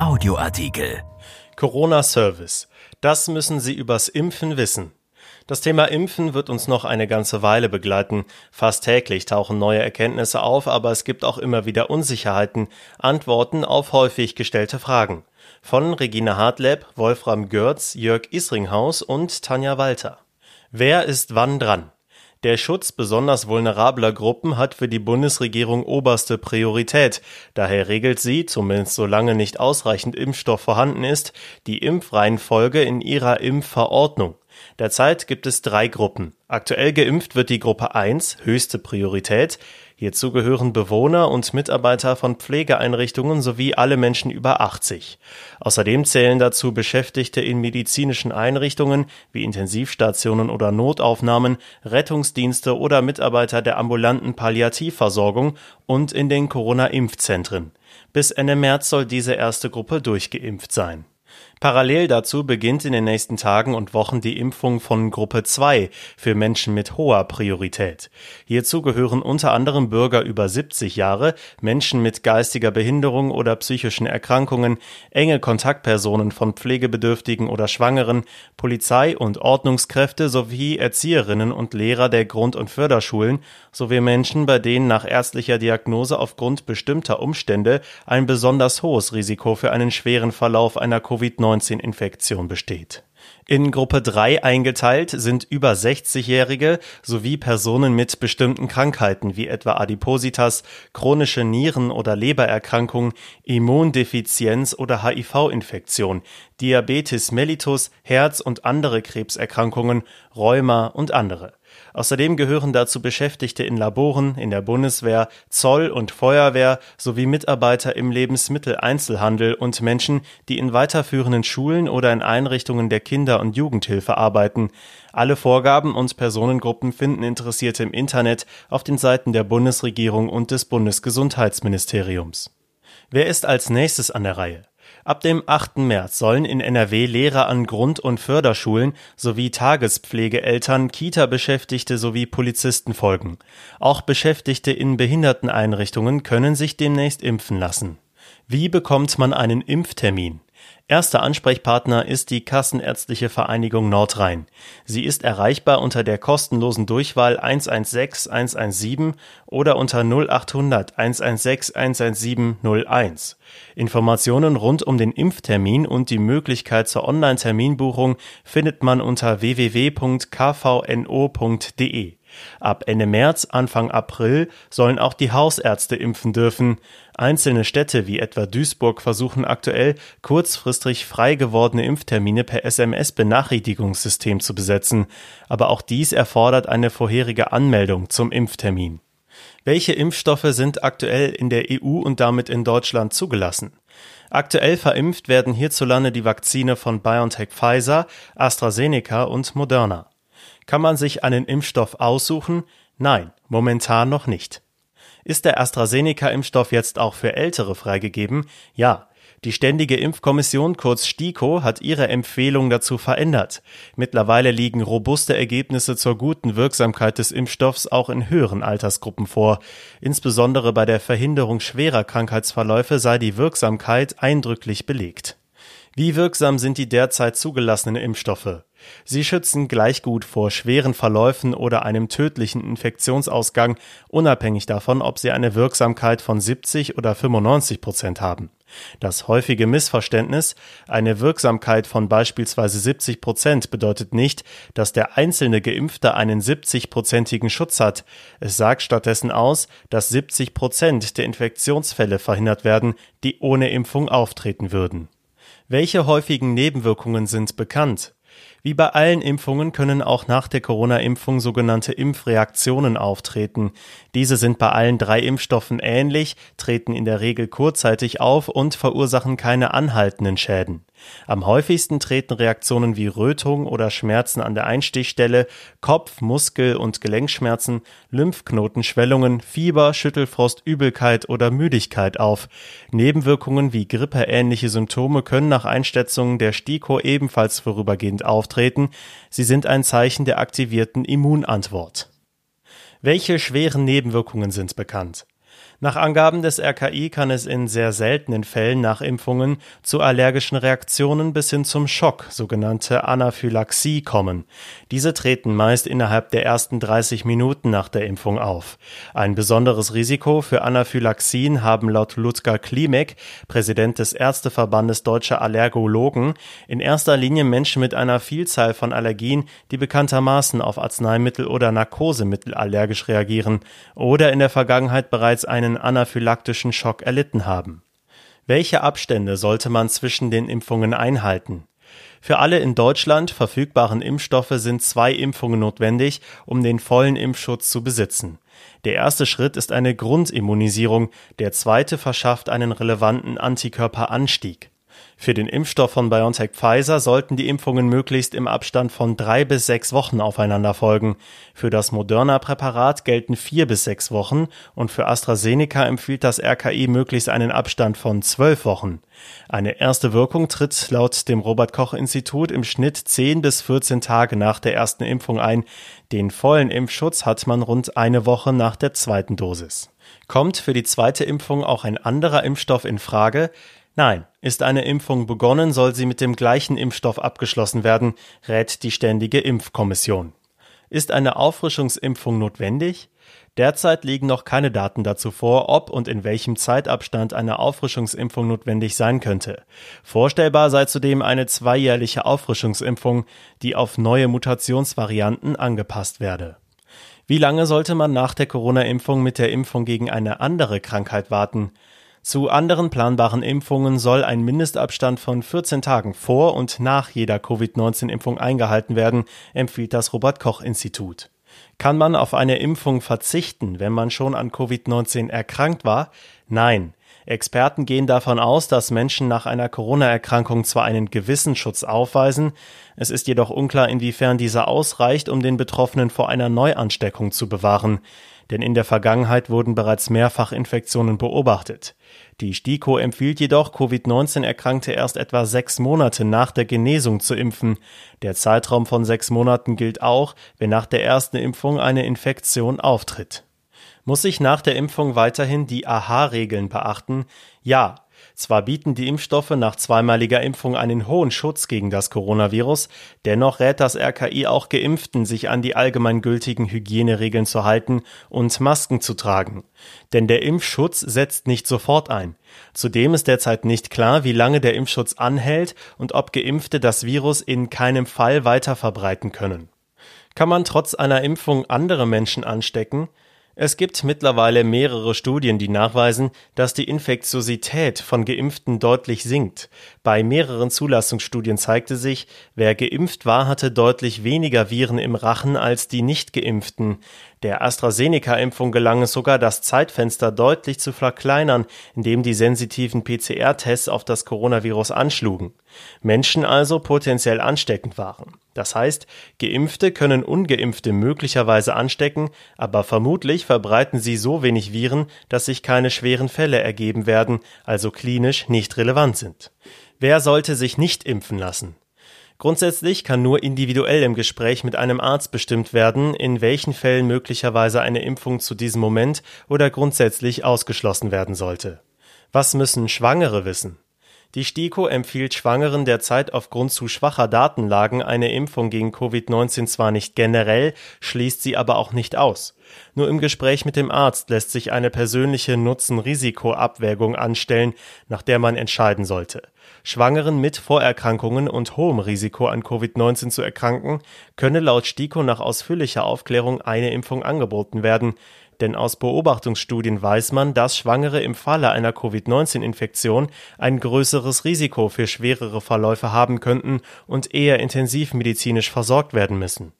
Audioartikel. Corona Service. Das müssen Sie übers Impfen wissen. Das Thema Impfen wird uns noch eine ganze Weile begleiten. Fast täglich tauchen neue Erkenntnisse auf, aber es gibt auch immer wieder Unsicherheiten, Antworten auf häufig gestellte Fragen. Von Regina Hartleb, Wolfram Görz, Jörg Isringhaus und Tanja Walter. Wer ist wann dran? Der Schutz besonders vulnerabler Gruppen hat für die Bundesregierung oberste Priorität. Daher regelt sie, zumindest solange nicht ausreichend Impfstoff vorhanden ist, die Impfreihenfolge in ihrer Impfverordnung. Derzeit gibt es drei Gruppen. Aktuell geimpft wird die Gruppe 1, höchste Priorität. Hierzu gehören Bewohner und Mitarbeiter von Pflegeeinrichtungen sowie alle Menschen über 80. Außerdem zählen dazu Beschäftigte in medizinischen Einrichtungen wie Intensivstationen oder Notaufnahmen, Rettungsdienste oder Mitarbeiter der ambulanten Palliativversorgung und in den Corona-Impfzentren. Bis Ende März soll diese erste Gruppe durchgeimpft sein. Parallel dazu beginnt in den nächsten Tagen und Wochen die Impfung von Gruppe 2 für Menschen mit hoher Priorität. Hierzu gehören unter anderem Bürger über 70 Jahre, Menschen mit geistiger Behinderung oder psychischen Erkrankungen, enge Kontaktpersonen von Pflegebedürftigen oder Schwangeren, Polizei und Ordnungskräfte sowie Erzieherinnen und Lehrer der Grund- und Förderschulen sowie Menschen, bei denen nach ärztlicher Diagnose aufgrund bestimmter Umstände ein besonders hohes Risiko für einen schweren Verlauf einer Covid-19 Covid-19-Infektion besteht. In Gruppe 3 eingeteilt sind über 60-Jährige sowie Personen mit bestimmten Krankheiten wie etwa Adipositas, chronische Nieren- oder Lebererkrankung, Immundefizienz oder HIV-Infektion, Diabetes mellitus, Herz- und andere Krebserkrankungen, Rheuma und andere. Außerdem gehören dazu Beschäftigte in Laboren, in der Bundeswehr, Zoll und Feuerwehr sowie Mitarbeiter im Lebensmitteleinzelhandel und Menschen, die in weiterführenden Schulen oder in Einrichtungen der Kinder- und Jugendhilfe arbeiten. Alle Vorgaben und Personengruppen finden Interessierte im Internet auf den Seiten der Bundesregierung und des Bundesgesundheitsministeriums. Wer ist als nächstes an der Reihe? Ab dem 8. März sollen in NRW Lehrer an Grund- und Förderschulen sowie Tagespflegeeltern, Kita-Beschäftigte sowie Polizisten folgen. Auch Beschäftigte in Behinderteneinrichtungen können sich demnächst impfen lassen. Wie bekommt man einen Impftermin? Erster Ansprechpartner ist die Kassenärztliche Vereinigung Nordrhein. Sie ist erreichbar unter der kostenlosen Durchwahl 116 117 oder unter 0800 116 117 01. Informationen rund um den Impftermin und die Möglichkeit zur Online-Terminbuchung findet man unter www.kvno.de. Ab Ende März, Anfang April sollen auch die Hausärzte impfen dürfen. Einzelne Städte wie etwa Duisburg versuchen aktuell, kurzfristig frei gewordene Impftermine per SMS-Benachrichtigungssystem zu besetzen. Aber auch dies erfordert eine vorherige Anmeldung zum Impftermin. Welche Impfstoffe sind aktuell in der EU und damit in Deutschland zugelassen? Aktuell verimpft werden hierzulande die Vakzine von BioNTech Pfizer, AstraZeneca und Moderna. Kann man sich einen Impfstoff aussuchen? Nein, momentan noch nicht. Ist der AstraZeneca-Impfstoff jetzt auch für Ältere freigegeben? Ja. Die Ständige Impfkommission kurz STIKO hat ihre Empfehlung dazu verändert. Mittlerweile liegen robuste Ergebnisse zur guten Wirksamkeit des Impfstoffs auch in höheren Altersgruppen vor. Insbesondere bei der Verhinderung schwerer Krankheitsverläufe sei die Wirksamkeit eindrücklich belegt. Wie wirksam sind die derzeit zugelassenen Impfstoffe? Sie schützen gleich gut vor schweren Verläufen oder einem tödlichen Infektionsausgang, unabhängig davon, ob sie eine Wirksamkeit von 70 oder 95 Prozent haben. Das häufige Missverständnis, eine Wirksamkeit von beispielsweise 70 Prozent bedeutet nicht, dass der einzelne Geimpfte einen 70-prozentigen Schutz hat. Es sagt stattdessen aus, dass 70 Prozent der Infektionsfälle verhindert werden, die ohne Impfung auftreten würden. Welche häufigen Nebenwirkungen sind bekannt? Wie bei allen Impfungen können auch nach der Corona-Impfung sogenannte Impfreaktionen auftreten. Diese sind bei allen drei Impfstoffen ähnlich, treten in der Regel kurzzeitig auf und verursachen keine anhaltenden Schäden. Am häufigsten treten Reaktionen wie Rötung oder Schmerzen an der Einstichstelle, Kopf-, Muskel- und Gelenkschmerzen, Lymphknotenschwellungen, Fieber, Schüttelfrost, Übelkeit oder Müdigkeit auf. Nebenwirkungen wie grippeähnliche Symptome können nach Einschätzung der STIKO ebenfalls vorübergehend auftreten. Sie sind ein Zeichen der aktivierten Immunantwort. Welche schweren Nebenwirkungen sind bekannt? Nach Angaben des RKI kann es in sehr seltenen Fällen nach Impfungen zu allergischen Reaktionen bis hin zum Schock, sogenannte Anaphylaxie, kommen. Diese treten meist innerhalb der ersten 30 Minuten nach der Impfung auf. Ein besonderes Risiko für Anaphylaxien haben laut Ludger Klimek, Präsident des Ärzteverbandes Deutscher Allergologen, in erster Linie Menschen mit einer Vielzahl von Allergien, die bekanntermaßen auf Arzneimittel oder Narkosemittel allergisch reagieren oder in der Vergangenheit bereits einen anaphylaktischen Schock erlitten haben. Welche Abstände sollte man zwischen den Impfungen einhalten? Für alle in Deutschland verfügbaren Impfstoffe sind zwei Impfungen notwendig, um den vollen Impfschutz zu besitzen. Der erste Schritt ist eine Grundimmunisierung, der zweite verschafft einen relevanten Antikörperanstieg. Für den Impfstoff von BioNTech Pfizer sollten die Impfungen möglichst im Abstand von drei bis sechs Wochen aufeinander folgen. Für das Moderna-Präparat gelten vier bis sechs Wochen und für AstraZeneca empfiehlt das RKI möglichst einen Abstand von zwölf Wochen. Eine erste Wirkung tritt laut dem Robert-Koch-Institut im Schnitt zehn bis 14 Tage nach der ersten Impfung ein. Den vollen Impfschutz hat man rund eine Woche nach der zweiten Dosis. Kommt für die zweite Impfung auch ein anderer Impfstoff in Frage? Nein, ist eine Impfung begonnen, soll sie mit dem gleichen Impfstoff abgeschlossen werden, rät die Ständige Impfkommission. Ist eine Auffrischungsimpfung notwendig? Derzeit liegen noch keine Daten dazu vor, ob und in welchem Zeitabstand eine Auffrischungsimpfung notwendig sein könnte. Vorstellbar sei zudem eine zweijährliche Auffrischungsimpfung, die auf neue Mutationsvarianten angepasst werde. Wie lange sollte man nach der Corona-Impfung mit der Impfung gegen eine andere Krankheit warten? Zu anderen planbaren Impfungen soll ein Mindestabstand von 14 Tagen vor und nach jeder Covid-19-Impfung eingehalten werden, empfiehlt das Robert Koch Institut. Kann man auf eine Impfung verzichten, wenn man schon an Covid-19 erkrankt war? Nein. Experten gehen davon aus, dass Menschen nach einer Corona-Erkrankung zwar einen gewissen Schutz aufweisen, es ist jedoch unklar, inwiefern dieser ausreicht, um den Betroffenen vor einer Neuansteckung zu bewahren denn in der Vergangenheit wurden bereits mehrfach Infektionen beobachtet. Die STIKO empfiehlt jedoch, Covid-19-Erkrankte erst etwa sechs Monate nach der Genesung zu impfen. Der Zeitraum von sechs Monaten gilt auch, wenn nach der ersten Impfung eine Infektion auftritt. Muss ich nach der Impfung weiterhin die AHA-Regeln beachten? Ja, zwar bieten die Impfstoffe nach zweimaliger Impfung einen hohen Schutz gegen das Coronavirus, dennoch rät das RKI auch Geimpften, sich an die allgemeingültigen Hygieneregeln zu halten und Masken zu tragen. Denn der Impfschutz setzt nicht sofort ein. Zudem ist derzeit nicht klar, wie lange der Impfschutz anhält und ob Geimpfte das Virus in keinem Fall weiter verbreiten können. Kann man trotz einer Impfung andere Menschen anstecken? Es gibt mittlerweile mehrere Studien, die nachweisen, dass die Infektiosität von Geimpften deutlich sinkt. Bei mehreren Zulassungsstudien zeigte sich, wer geimpft war, hatte deutlich weniger Viren im Rachen als die Nicht-Geimpften. Der AstraZeneca-Impfung gelang es sogar, das Zeitfenster deutlich zu verkleinern, indem die sensitiven PCR-Tests auf das Coronavirus anschlugen. Menschen also potenziell ansteckend waren. Das heißt, Geimpfte können Ungeimpfte möglicherweise anstecken, aber vermutlich verbreiten sie so wenig Viren, dass sich keine schweren Fälle ergeben werden, also klinisch nicht relevant sind. Wer sollte sich nicht impfen lassen? Grundsätzlich kann nur individuell im Gespräch mit einem Arzt bestimmt werden, in welchen Fällen möglicherweise eine Impfung zu diesem Moment oder grundsätzlich ausgeschlossen werden sollte. Was müssen Schwangere wissen? Die STIKO empfiehlt Schwangeren derzeit aufgrund zu schwacher Datenlagen eine Impfung gegen Covid-19 zwar nicht generell, schließt sie aber auch nicht aus. Nur im Gespräch mit dem Arzt lässt sich eine persönliche Nutzen-Risiko-Abwägung anstellen, nach der man entscheiden sollte. Schwangeren mit Vorerkrankungen und hohem Risiko an Covid-19 zu erkranken, könne laut STIKO nach ausführlicher Aufklärung eine Impfung angeboten werden denn aus Beobachtungsstudien weiß man, dass Schwangere im Falle einer Covid-19-Infektion ein größeres Risiko für schwerere Verläufe haben könnten und eher intensivmedizinisch versorgt werden müssen.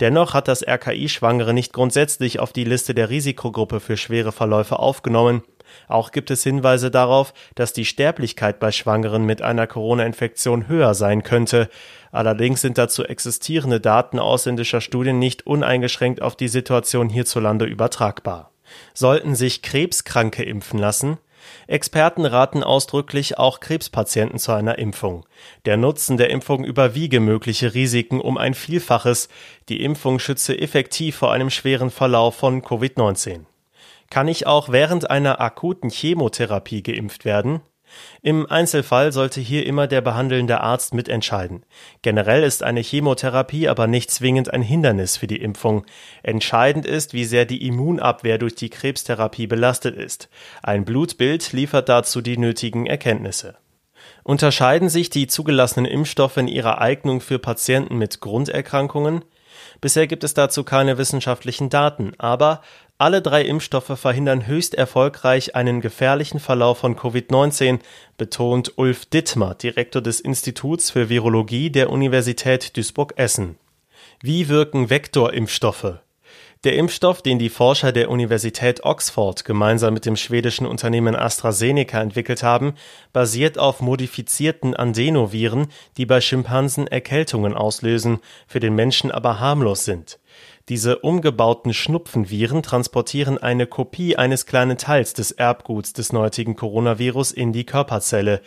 Dennoch hat das RKI Schwangere nicht grundsätzlich auf die Liste der Risikogruppe für schwere Verläufe aufgenommen. Auch gibt es Hinweise darauf, dass die Sterblichkeit bei Schwangeren mit einer Corona-Infektion höher sein könnte. Allerdings sind dazu existierende Daten ausländischer Studien nicht uneingeschränkt auf die Situation hierzulande übertragbar. Sollten sich Krebskranke impfen lassen? Experten raten ausdrücklich auch Krebspatienten zu einer Impfung. Der Nutzen der Impfung überwiege mögliche Risiken um ein Vielfaches. Die Impfung schütze effektiv vor einem schweren Verlauf von Covid-19. Kann ich auch während einer akuten Chemotherapie geimpft werden? Im Einzelfall sollte hier immer der behandelnde Arzt mitentscheiden. Generell ist eine Chemotherapie aber nicht zwingend ein Hindernis für die Impfung. Entscheidend ist, wie sehr die Immunabwehr durch die Krebstherapie belastet ist. Ein Blutbild liefert dazu die nötigen Erkenntnisse. Unterscheiden sich die zugelassenen Impfstoffe in ihrer Eignung für Patienten mit Grunderkrankungen? Bisher gibt es dazu keine wissenschaftlichen Daten, aber alle drei Impfstoffe verhindern höchst erfolgreich einen gefährlichen Verlauf von Covid-19, betont Ulf Dittmar, Direktor des Instituts für Virologie der Universität Duisburg-Essen. Wie wirken Vektorimpfstoffe? Der Impfstoff, den die Forscher der Universität Oxford gemeinsam mit dem schwedischen Unternehmen AstraZeneca entwickelt haben, basiert auf modifizierten Adenoviren, die bei Schimpansen Erkältungen auslösen, für den Menschen aber harmlos sind. Diese umgebauten Schnupfenviren transportieren eine Kopie eines kleinen Teils des Erbguts des neutigen Coronavirus in die Körperzelle.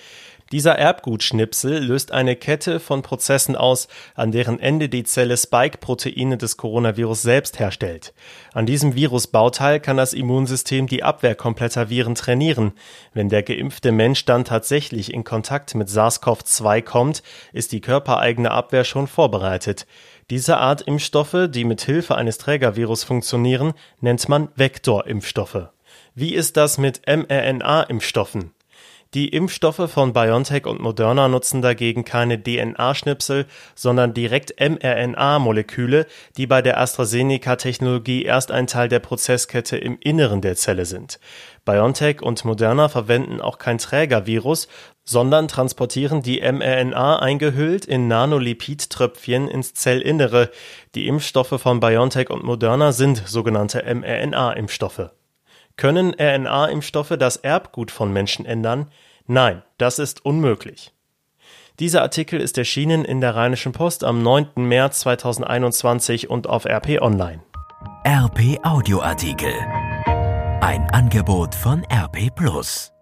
Dieser Erbgutschnipsel löst eine Kette von Prozessen aus, an deren Ende die Zelle Spike-Proteine des Coronavirus selbst herstellt. An diesem Virusbauteil kann das Immunsystem die Abwehr kompletter Viren trainieren. Wenn der geimpfte Mensch dann tatsächlich in Kontakt mit SARS-CoV-2 kommt, ist die körpereigene Abwehr schon vorbereitet. Diese Art Impfstoffe, die mit Hilfe eines Trägervirus funktionieren, nennt man Vektorimpfstoffe. Wie ist das mit mRNA-Impfstoffen? Die Impfstoffe von BioNTech und Moderna nutzen dagegen keine DNA-Schnipsel, sondern direkt mRNA-Moleküle, die bei der AstraZeneca-Technologie erst ein Teil der Prozesskette im Inneren der Zelle sind. BioNTech und Moderna verwenden auch kein Trägervirus, sondern transportieren die mRNA eingehüllt in Nanolipidtröpfchen ins Zellinnere. Die Impfstoffe von BioNTech und Moderna sind sogenannte mRNA-Impfstoffe. Können RNA-Impfstoffe das Erbgut von Menschen ändern? Nein, das ist unmöglich. Dieser Artikel ist erschienen in der Rheinischen Post am 9. März 2021 und auf RP Online. RP Audioartikel. Ein Angebot von RP Plus.